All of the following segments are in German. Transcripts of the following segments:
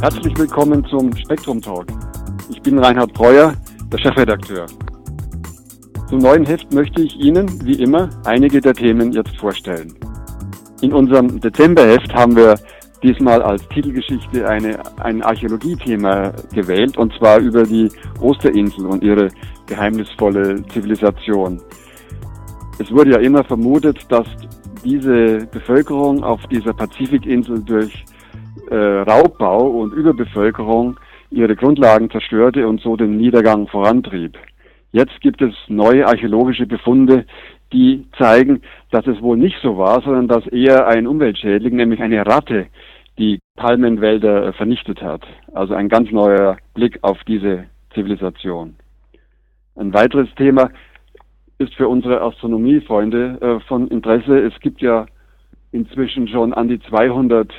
Herzlich willkommen zum Spektrum Talk. Ich bin Reinhard Breuer, der Chefredakteur. Zum neuen Heft möchte ich Ihnen, wie immer, einige der Themen jetzt vorstellen. In unserem Dezemberheft haben wir diesmal als Titelgeschichte eine, ein Archäologiethema gewählt, und zwar über die Osterinsel und ihre geheimnisvolle Zivilisation. Es wurde ja immer vermutet, dass diese Bevölkerung auf dieser Pazifikinsel durch äh, Raubbau und Überbevölkerung ihre Grundlagen zerstörte und so den Niedergang vorantrieb. Jetzt gibt es neue archäologische Befunde, die zeigen, dass es wohl nicht so war, sondern dass eher ein Umweltschädling, nämlich eine Ratte, die Palmenwälder vernichtet hat. Also ein ganz neuer Blick auf diese Zivilisation. Ein weiteres Thema ist für unsere Astronomiefreunde äh, von Interesse. Es gibt ja inzwischen schon an die 200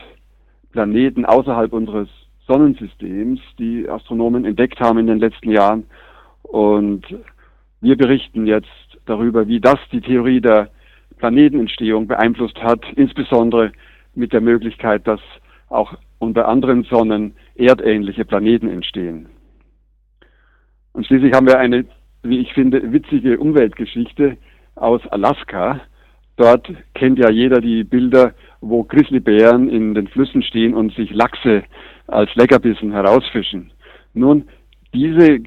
Planeten außerhalb unseres Sonnensystems, die Astronomen entdeckt haben in den letzten Jahren. Und wir berichten jetzt darüber, wie das die Theorie der Planetenentstehung beeinflusst hat, insbesondere mit der Möglichkeit, dass auch unter anderen Sonnen erdähnliche Planeten entstehen. Und schließlich haben wir eine, wie ich finde, witzige Umweltgeschichte aus Alaska. Dort kennt ja jeder die Bilder, wo Grizzlybären in den Flüssen stehen und sich Lachse als Leckerbissen herausfischen. Nun, diese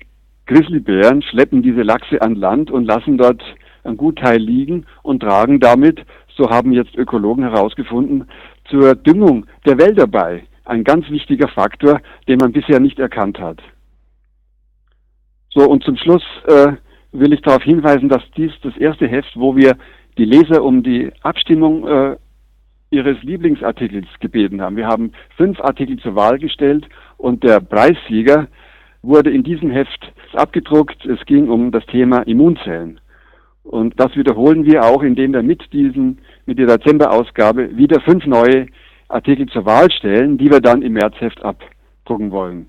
Grizzlybären schleppen diese Lachse an Land und lassen dort einen Gutteil liegen und tragen damit, so haben jetzt Ökologen herausgefunden, zur Düngung der Wälder bei. Ein ganz wichtiger Faktor, den man bisher nicht erkannt hat. So, und zum Schluss äh, will ich darauf hinweisen, dass dies das erste Heft, wo wir die Leser um die Abstimmung äh, ihres Lieblingsartikels gebeten haben. Wir haben fünf Artikel zur Wahl gestellt und der Preissieger wurde in diesem Heft abgedruckt. Es ging um das Thema Immunzellen. Und das wiederholen wir auch, indem wir mit diesen, mit der Dezemberausgabe wieder fünf neue Artikel zur Wahl stellen, die wir dann im Märzheft abdrucken wollen.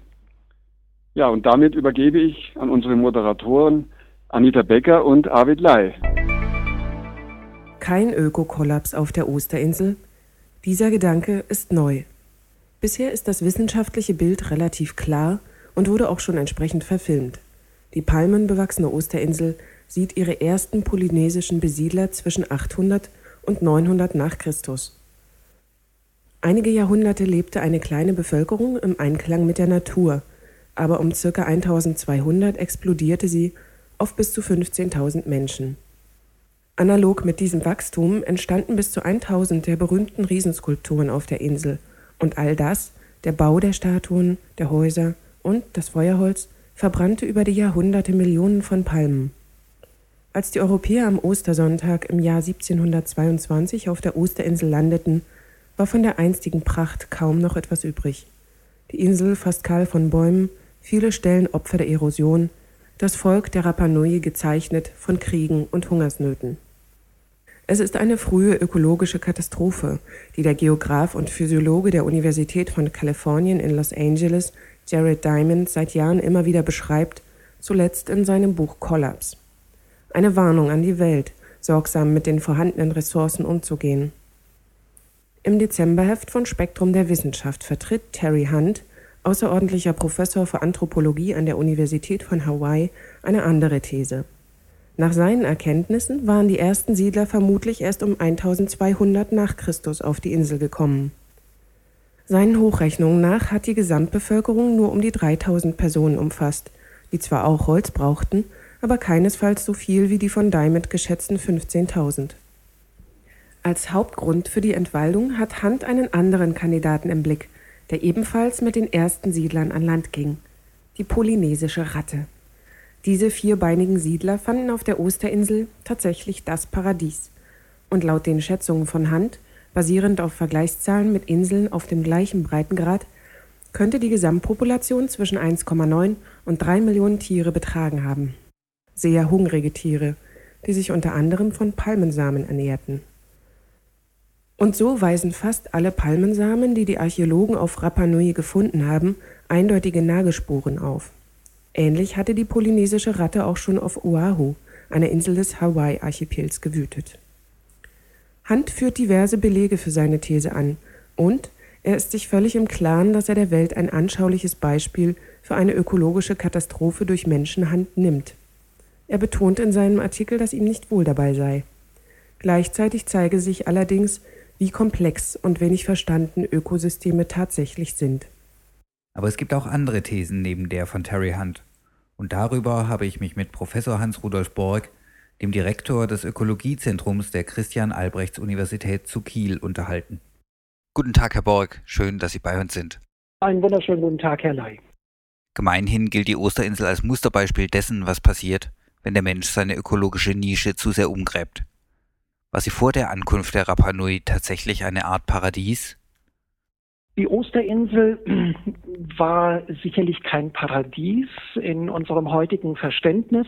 Ja, und damit übergebe ich an unsere Moderatoren Anita Becker und Arvid Lai. Kein Ökokollaps auf der Osterinsel. Dieser Gedanke ist neu. Bisher ist das wissenschaftliche Bild relativ klar und wurde auch schon entsprechend verfilmt. Die palmenbewachsene Osterinsel sieht ihre ersten polynesischen Besiedler zwischen 800 und 900 nach Christus. Einige Jahrhunderte lebte eine kleine Bevölkerung im Einklang mit der Natur, aber um ca. 1200 explodierte sie auf bis zu 15.000 Menschen. Analog mit diesem Wachstum entstanden bis zu 1000 der berühmten Riesenskulpturen auf der Insel und all das, der Bau der Statuen, der Häuser und das Feuerholz, verbrannte über die Jahrhunderte Millionen von Palmen. Als die Europäer am Ostersonntag im Jahr 1722 auf der Osterinsel landeten, war von der einstigen Pracht kaum noch etwas übrig. Die Insel fast kahl von Bäumen, viele Stellen Opfer der Erosion, das Volk der Rapa Nui gezeichnet von Kriegen und Hungersnöten. Es ist eine frühe ökologische Katastrophe, die der Geograf und Physiologe der Universität von Kalifornien in Los Angeles, Jared Diamond, seit Jahren immer wieder beschreibt, zuletzt in seinem Buch Collapse. Eine Warnung an die Welt, sorgsam mit den vorhandenen Ressourcen umzugehen. Im Dezemberheft von Spektrum der Wissenschaft vertritt Terry Hunt, außerordentlicher Professor für Anthropologie an der Universität von Hawaii, eine andere These. Nach seinen Erkenntnissen waren die ersten Siedler vermutlich erst um 1200 nach Christus auf die Insel gekommen. Seinen Hochrechnungen nach hat die Gesamtbevölkerung nur um die 3000 Personen umfasst, die zwar auch Holz brauchten, aber keinesfalls so viel wie die von Diamond geschätzten 15.000. Als Hauptgrund für die Entwaldung hat Hunt einen anderen Kandidaten im Blick, der ebenfalls mit den ersten Siedlern an Land ging, die polynesische Ratte. Diese vierbeinigen Siedler fanden auf der Osterinsel tatsächlich das Paradies. Und laut den Schätzungen von Hunt, basierend auf Vergleichszahlen mit Inseln auf dem gleichen Breitengrad, könnte die Gesamtpopulation zwischen 1,9 und 3 Millionen Tiere betragen haben sehr hungrige Tiere, die sich unter anderem von Palmensamen ernährten. Und so weisen fast alle Palmensamen, die die Archäologen auf Rapa Nui gefunden haben, eindeutige Nagelspuren auf. Ähnlich hatte die polynesische Ratte auch schon auf Oahu, einer Insel des Hawaii-Archipels, gewütet. Hunt führt diverse Belege für seine These an und Er ist sich völlig im Klaren, dass er der Welt ein anschauliches Beispiel für eine ökologische Katastrophe durch Menschenhand nimmt. Er betont in seinem Artikel, dass ihm nicht wohl dabei sei. Gleichzeitig zeige sich allerdings, wie komplex und wenig verstanden Ökosysteme tatsächlich sind. Aber es gibt auch andere Thesen neben der von Terry Hunt. Und darüber habe ich mich mit Professor Hans-Rudolf Borg, dem Direktor des Ökologiezentrums der Christian-Albrechts-Universität zu Kiel, unterhalten. Guten Tag, Herr Borg. Schön, dass Sie bei uns sind. Einen wunderschönen guten Tag, Herr Ley. Gemeinhin gilt die Osterinsel als Musterbeispiel dessen, was passiert, wenn der Mensch seine ökologische Nische zu sehr umgräbt. War sie vor der Ankunft der Rapa Nui tatsächlich eine Art Paradies? Die Osterinsel war sicherlich kein Paradies in unserem heutigen Verständnis.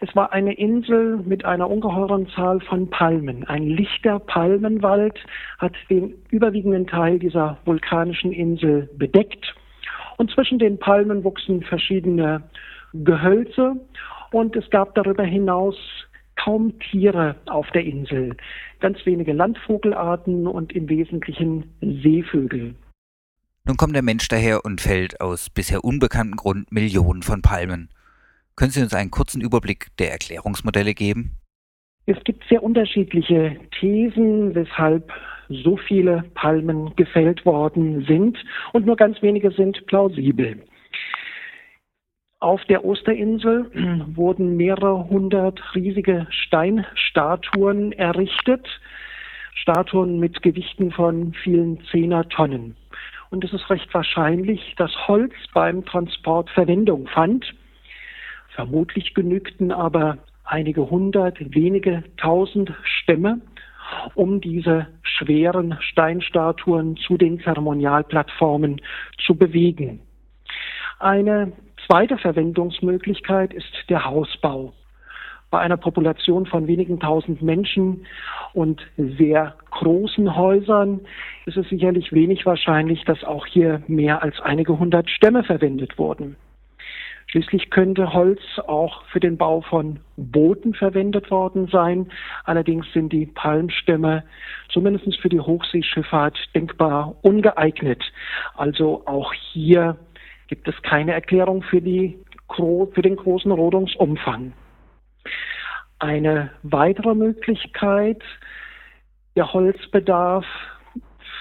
Es war eine Insel mit einer ungeheuren Zahl von Palmen. Ein lichter Palmenwald hat den überwiegenden Teil dieser vulkanischen Insel bedeckt. Und zwischen den Palmen wuchsen verschiedene Gehölze und es gab darüber hinaus kaum Tiere auf der Insel. Ganz wenige Landvogelarten und im Wesentlichen Seevögel. Nun kommt der Mensch daher und fällt aus bisher unbekanntem Grund Millionen von Palmen. Können Sie uns einen kurzen Überblick der Erklärungsmodelle geben? Es gibt sehr unterschiedliche Thesen, weshalb so viele Palmen gefällt worden sind und nur ganz wenige sind plausibel. Auf der Osterinsel wurden mehrere hundert riesige Steinstatuen errichtet, Statuen mit Gewichten von vielen Zehner Tonnen und es ist recht wahrscheinlich, dass Holz beim Transport Verwendung fand. Vermutlich genügten aber einige hundert, wenige tausend Stämme, um diese schweren Steinstatuen zu den Zeremonialplattformen zu bewegen. Eine zweite Verwendungsmöglichkeit ist der Hausbau bei einer Population von wenigen tausend Menschen und sehr großen Häusern ist es sicherlich wenig wahrscheinlich, dass auch hier mehr als einige hundert Stämme verwendet wurden. Schließlich könnte Holz auch für den Bau von Booten verwendet worden sein. Allerdings sind die Palmstämme zumindest für die Hochseeschifffahrt denkbar ungeeignet. Also auch hier gibt es keine Erklärung für, die, für den großen Rodungsumfang. Eine weitere Möglichkeit, der Holzbedarf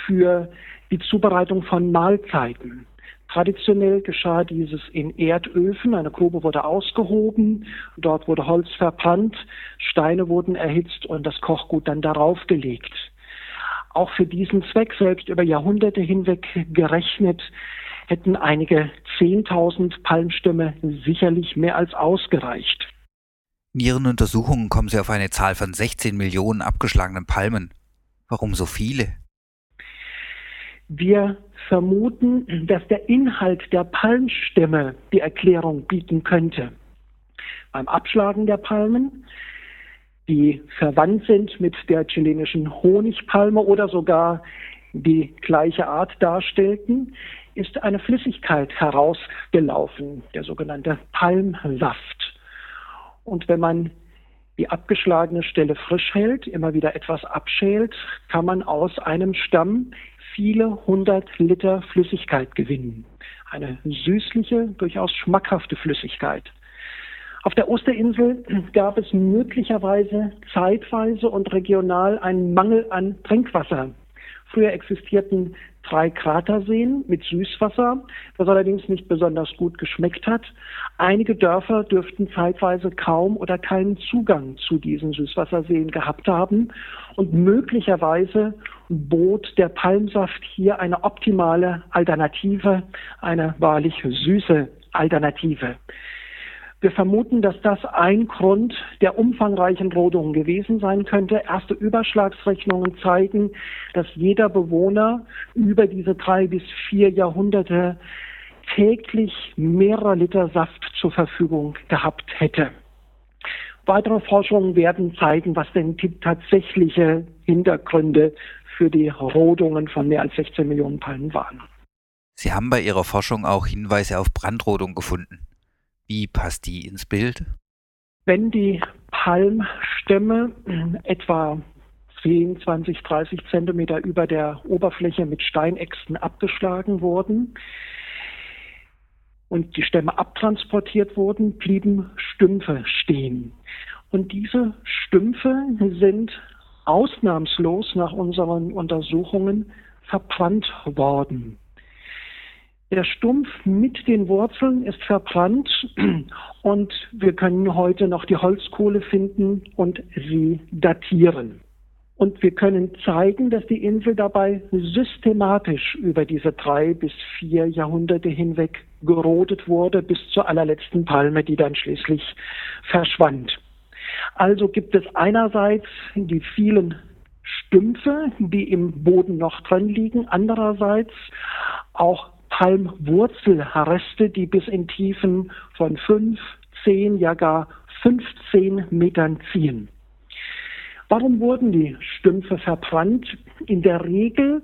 für die Zubereitung von Mahlzeiten. Traditionell geschah dieses in Erdöfen. Eine Grube wurde ausgehoben, dort wurde Holz verbrannt, Steine wurden erhitzt und das Kochgut dann darauf gelegt. Auch für diesen Zweck, selbst über Jahrhunderte hinweg gerechnet, hätten einige Zehntausend Palmstämme sicherlich mehr als ausgereicht. In Ihren Untersuchungen kommen Sie auf eine Zahl von 16 Millionen abgeschlagenen Palmen. Warum so viele? Wir vermuten, dass der Inhalt der Palmstämme die Erklärung bieten könnte. Beim Abschlagen der Palmen, die verwandt sind mit der chilenischen Honigpalme oder sogar die gleiche Art darstellten, ist eine Flüssigkeit herausgelaufen, der sogenannte Palmsaft. Und wenn man die abgeschlagene Stelle frisch hält, immer wieder etwas abschält, kann man aus einem Stamm viele hundert Liter Flüssigkeit gewinnen. Eine süßliche, durchaus schmackhafte Flüssigkeit. Auf der Osterinsel gab es möglicherweise zeitweise und regional einen Mangel an Trinkwasser. Früher existierten drei Kraterseen mit Süßwasser, das allerdings nicht besonders gut geschmeckt hat. Einige Dörfer dürften zeitweise kaum oder keinen Zugang zu diesen Süßwasserseen gehabt haben und möglicherweise bot der Palmsaft hier eine optimale Alternative, eine wahrlich süße Alternative. Wir vermuten, dass das ein Grund der umfangreichen Rodungen gewesen sein könnte. Erste Überschlagsrechnungen zeigen, dass jeder Bewohner über diese drei bis vier Jahrhunderte täglich mehrere Liter Saft zur Verfügung gehabt hätte. Weitere Forschungen werden zeigen, was denn die tatsächliche Hintergründe für die Rodungen von mehr als 16 Millionen Palmen waren. Sie haben bei Ihrer Forschung auch Hinweise auf Brandrodung gefunden. Wie passt die ins Bild? Wenn die Palmstämme etwa 10, 20, 30 Zentimeter über der Oberfläche mit Steinäxten abgeschlagen wurden und die Stämme abtransportiert wurden, blieben Stümpfe stehen. Und diese Stümpfe sind ausnahmslos nach unseren Untersuchungen verbrannt worden. Der Stumpf mit den Wurzeln ist verbrannt und wir können heute noch die Holzkohle finden und sie datieren. Und wir können zeigen, dass die Insel dabei systematisch über diese drei bis vier Jahrhunderte hinweg gerodet wurde, bis zur allerletzten Palme, die dann schließlich verschwand. Also gibt es einerseits die vielen Stümpfe, die im Boden noch drin liegen, andererseits auch Palmwurzelreste, die bis in Tiefen von fünf, zehn, ja gar 15 Metern ziehen. Warum wurden die Stümpfe verbrannt? In der Regel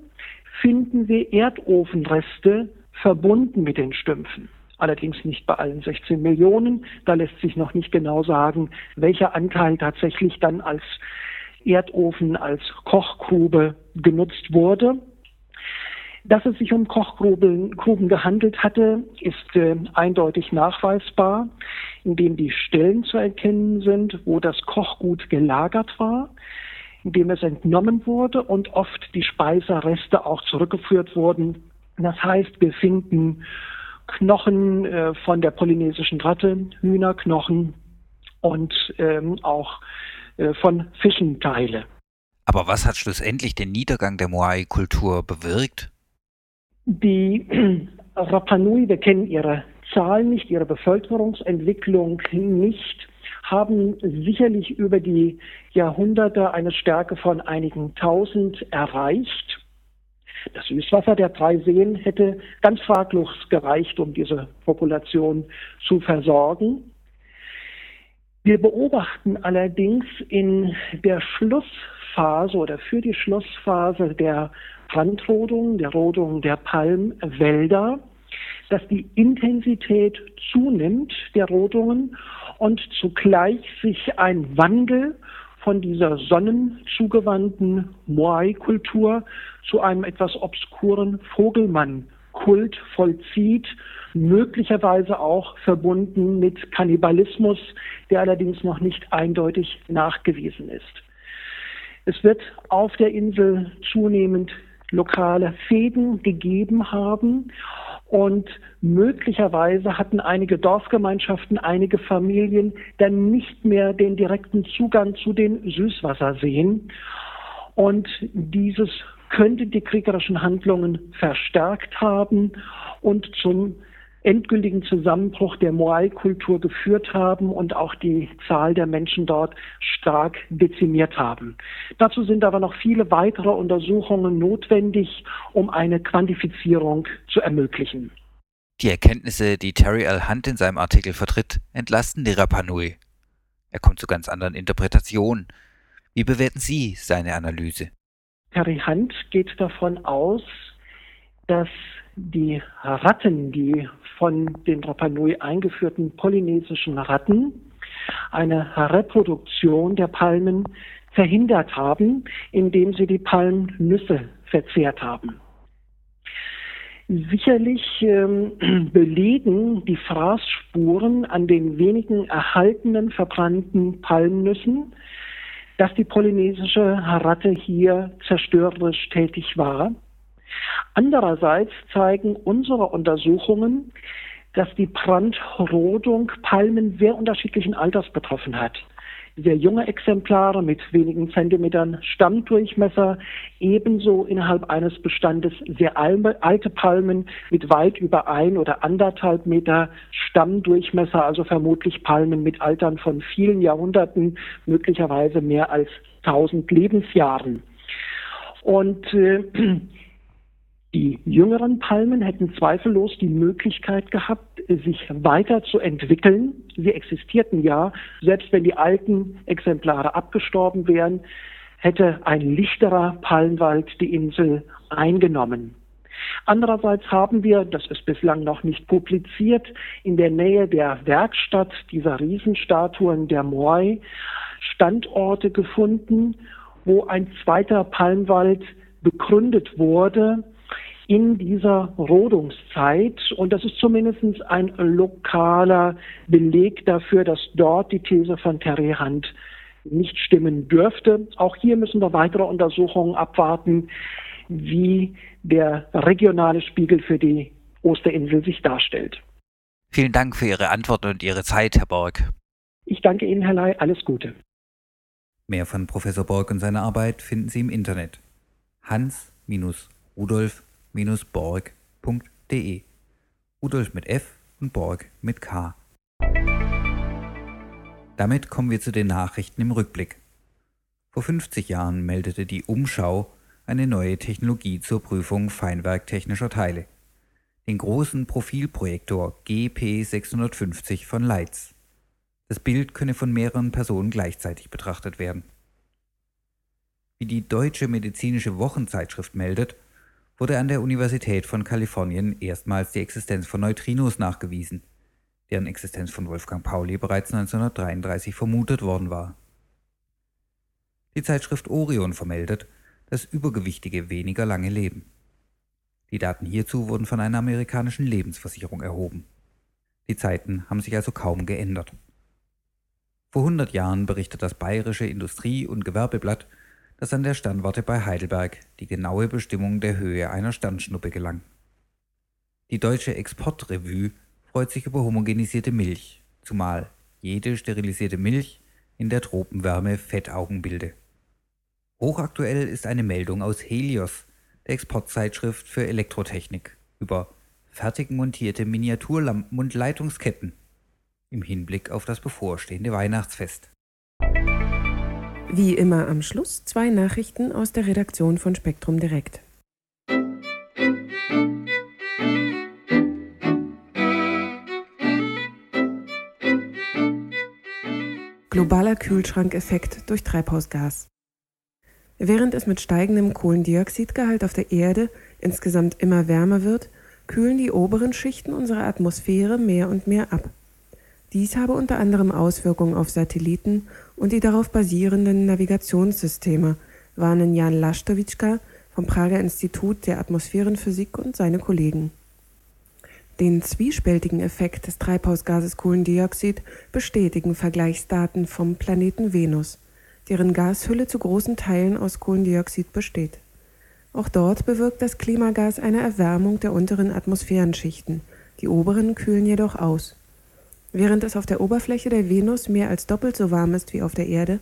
finden wir Erdofenreste verbunden mit den Stümpfen. Allerdings nicht bei allen 16 Millionen. Da lässt sich noch nicht genau sagen, welcher Anteil tatsächlich dann als Erdofen, als Kochgrube genutzt wurde. Dass es sich um Kochgruben gehandelt hatte, ist äh, eindeutig nachweisbar, indem die Stellen zu erkennen sind, wo das Kochgut gelagert war, indem es entnommen wurde und oft die Speisereste auch zurückgeführt wurden. Das heißt, wir finden Knochen äh, von der polynesischen Ratte, Hühnerknochen und ähm, auch äh, von Fischenteile. Aber was hat schlussendlich den Niedergang der Moai-Kultur bewirkt? Die Rapanui, wir kennen ihre Zahlen nicht, ihre Bevölkerungsentwicklung nicht, haben sicherlich über die Jahrhunderte eine Stärke von einigen tausend erreicht. Das Süßwasser der drei Seen hätte ganz fraglos gereicht, um diese Population zu versorgen. Wir beobachten allerdings in der Schlussphase oder für die Schlussphase der Brandrodung, der Rodung der Palmwälder, dass die Intensität zunimmt der Rodungen und zugleich sich ein Wandel von dieser sonnenzugewandten Moai-Kultur zu einem etwas obskuren Vogelmann-Kult vollzieht, möglicherweise auch verbunden mit Kannibalismus, der allerdings noch nicht eindeutig nachgewiesen ist. Es wird auf der Insel zunehmend lokale Fäden gegeben haben. Und möglicherweise hatten einige Dorfgemeinschaften, einige Familien dann nicht mehr den direkten Zugang zu den Süßwasserseen. Und dieses könnte die kriegerischen Handlungen verstärkt haben und zum endgültigen Zusammenbruch der Moai-Kultur geführt haben und auch die Zahl der Menschen dort stark dezimiert haben. Dazu sind aber noch viele weitere Untersuchungen notwendig, um eine Quantifizierung zu ermöglichen. Die Erkenntnisse, die Terry L. Hunt in seinem Artikel vertritt, entlasten die Rapanui. Er kommt zu ganz anderen Interpretationen. Wie bewerten Sie seine Analyse? Terry Hunt geht davon aus, dass die Ratten, die von den Rapanui eingeführten polynesischen Ratten, eine Reproduktion der Palmen verhindert haben, indem sie die Palmnüsse verzehrt haben. Sicherlich ähm, belegen die Fraßspuren an den wenigen erhaltenen verbrannten Palmnüssen, dass die polynesische Ratte hier zerstörerisch tätig war Andererseits zeigen unsere Untersuchungen, dass die Brandrodung Palmen sehr unterschiedlichen Alters betroffen hat. Sehr junge Exemplare mit wenigen Zentimetern Stammdurchmesser, ebenso innerhalb eines Bestandes sehr alte Palmen mit weit über ein oder anderthalb Meter Stammdurchmesser, also vermutlich Palmen mit Altern von vielen Jahrhunderten, möglicherweise mehr als tausend Lebensjahren. Und äh, die jüngeren Palmen hätten zweifellos die Möglichkeit gehabt, sich weiterzuentwickeln. Sie existierten ja, selbst wenn die alten Exemplare abgestorben wären, hätte ein lichterer Palmwald die Insel eingenommen. Andererseits haben wir, das ist bislang noch nicht publiziert, in der Nähe der Werkstatt dieser Riesenstatuen der Moai Standorte gefunden, wo ein zweiter Palmwald begründet wurde in dieser Rodungszeit. Und das ist zumindest ein lokaler Beleg dafür, dass dort die These von Terry Hunt nicht stimmen dürfte. Auch hier müssen wir weitere Untersuchungen abwarten, wie der regionale Spiegel für die Osterinsel sich darstellt. Vielen Dank für Ihre Antwort und Ihre Zeit, Herr Borg. Ich danke Ihnen, Herr Ley. Alles Gute. Mehr von Professor Borg und seiner Arbeit finden Sie im Internet. hans-rudolf-borg.de Rudolf mit F und Borg mit K. Damit kommen wir zu den Nachrichten im Rückblick. Vor 50 Jahren meldete die Umschau eine neue Technologie zur Prüfung feinwerktechnischer Teile. Den großen Profilprojektor GP650 von Leitz. Das Bild könne von mehreren Personen gleichzeitig betrachtet werden. Wie die Deutsche Medizinische Wochenzeitschrift meldet, wurde an der Universität von Kalifornien erstmals die Existenz von Neutrinos nachgewiesen, deren Existenz von Wolfgang Pauli bereits 1933 vermutet worden war. Die Zeitschrift Orion vermeldet, dass Übergewichtige weniger lange leben. Die Daten hierzu wurden von einer amerikanischen Lebensversicherung erhoben. Die Zeiten haben sich also kaum geändert. Vor 100 Jahren berichtet das Bayerische Industrie- und Gewerbeblatt, dass an der Sternwarte bei Heidelberg die genaue Bestimmung der Höhe einer Sternschnuppe gelang. Die Deutsche Exportrevue freut sich über homogenisierte Milch, zumal jede sterilisierte Milch in der Tropenwärme Fettaugen bilde. Hochaktuell ist eine Meldung aus Helios, der Exportzeitschrift für Elektrotechnik, über fertig montierte Miniaturlampen und Leitungsketten im Hinblick auf das bevorstehende Weihnachtsfest. Wie immer am Schluss zwei Nachrichten aus der Redaktion von Spektrum Direkt. Globaler Kühlschrankeffekt durch Treibhausgas. Während es mit steigendem Kohlendioxidgehalt auf der Erde insgesamt immer wärmer wird, kühlen die oberen Schichten unserer Atmosphäre mehr und mehr ab. Dies habe unter anderem Auswirkungen auf Satelliten und die darauf basierenden Navigationssysteme, warnen Jan Lasztowicka vom Prager Institut der Atmosphärenphysik und seine Kollegen. Den zwiespältigen Effekt des Treibhausgases Kohlendioxid bestätigen Vergleichsdaten vom Planeten Venus, deren Gashülle zu großen Teilen aus Kohlendioxid besteht. Auch dort bewirkt das Klimagas eine Erwärmung der unteren Atmosphärenschichten, die oberen kühlen jedoch aus. Während es auf der Oberfläche der Venus mehr als doppelt so warm ist wie auf der Erde,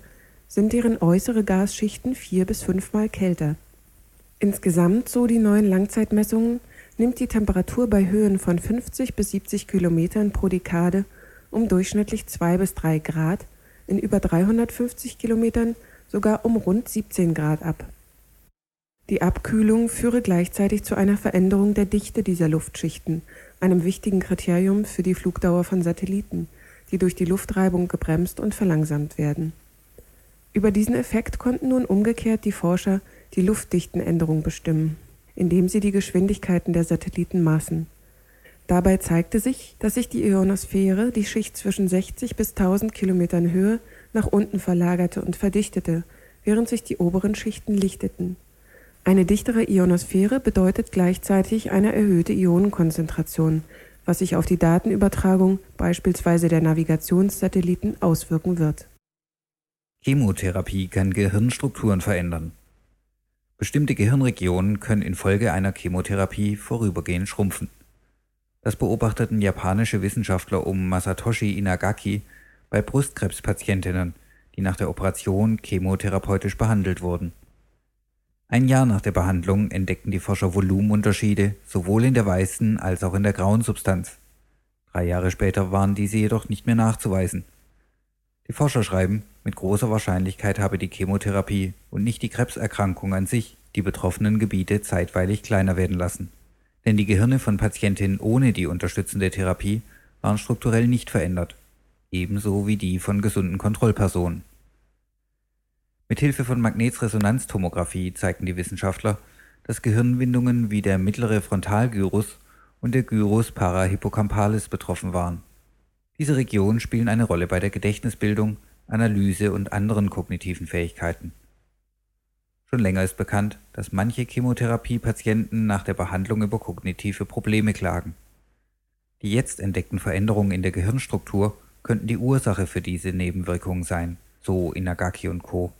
sind deren äußere Gasschichten vier bis fünfmal kälter. Insgesamt, so die neuen Langzeitmessungen, nimmt die Temperatur bei Höhen von 50 bis 70 Kilometern pro Dekade um durchschnittlich zwei bis drei Grad, in über 350 Kilometern sogar um rund 17 Grad ab. Die Abkühlung führe gleichzeitig zu einer Veränderung der Dichte dieser Luftschichten, einem wichtigen Kriterium für die Flugdauer von Satelliten, die durch die Luftreibung gebremst und verlangsamt werden. Über diesen Effekt konnten nun umgekehrt die Forscher die Luftdichtenänderung bestimmen, indem sie die Geschwindigkeiten der Satelliten maßen. Dabei zeigte sich, dass sich die Ionosphäre die Schicht zwischen 60 bis 1000 Kilometern Höhe nach unten verlagerte und verdichtete, während sich die oberen Schichten lichteten. Eine dichtere Ionosphäre bedeutet gleichzeitig eine erhöhte Ionenkonzentration, was sich auf die Datenübertragung beispielsweise der Navigationssatelliten auswirken wird. Chemotherapie kann Gehirnstrukturen verändern. Bestimmte Gehirnregionen können infolge einer Chemotherapie vorübergehend schrumpfen. Das beobachteten japanische Wissenschaftler um Masatoshi Inagaki bei Brustkrebspatientinnen, die nach der Operation chemotherapeutisch behandelt wurden. Ein Jahr nach der Behandlung entdeckten die Forscher Volumenunterschiede sowohl in der weißen als auch in der grauen Substanz. Drei Jahre später waren diese jedoch nicht mehr nachzuweisen. Die Forscher schreiben, mit großer Wahrscheinlichkeit habe die Chemotherapie und nicht die Krebserkrankung an sich die betroffenen Gebiete zeitweilig kleiner werden lassen. Denn die Gehirne von Patientinnen ohne die unterstützende Therapie waren strukturell nicht verändert, ebenso wie die von gesunden Kontrollpersonen. Mithilfe von Magnetresonanztomographie zeigten die Wissenschaftler, dass Gehirnwindungen wie der mittlere Frontalgyrus und der Gyrus parahippocampalis betroffen waren. Diese Regionen spielen eine Rolle bei der Gedächtnisbildung, Analyse und anderen kognitiven Fähigkeiten. Schon länger ist bekannt, dass manche Chemotherapiepatienten nach der Behandlung über kognitive Probleme klagen. Die jetzt entdeckten Veränderungen in der Gehirnstruktur könnten die Ursache für diese Nebenwirkungen sein, so Inagaki und Co.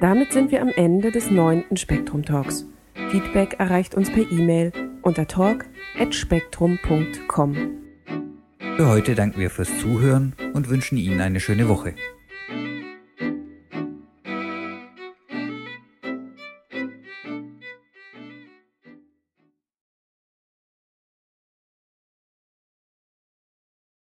Damit sind wir am Ende des neunten Spektrum Talks. Feedback erreicht uns per E-Mail unter talk.spektrum.com. Für heute danken wir fürs Zuhören und wünschen Ihnen eine schöne Woche.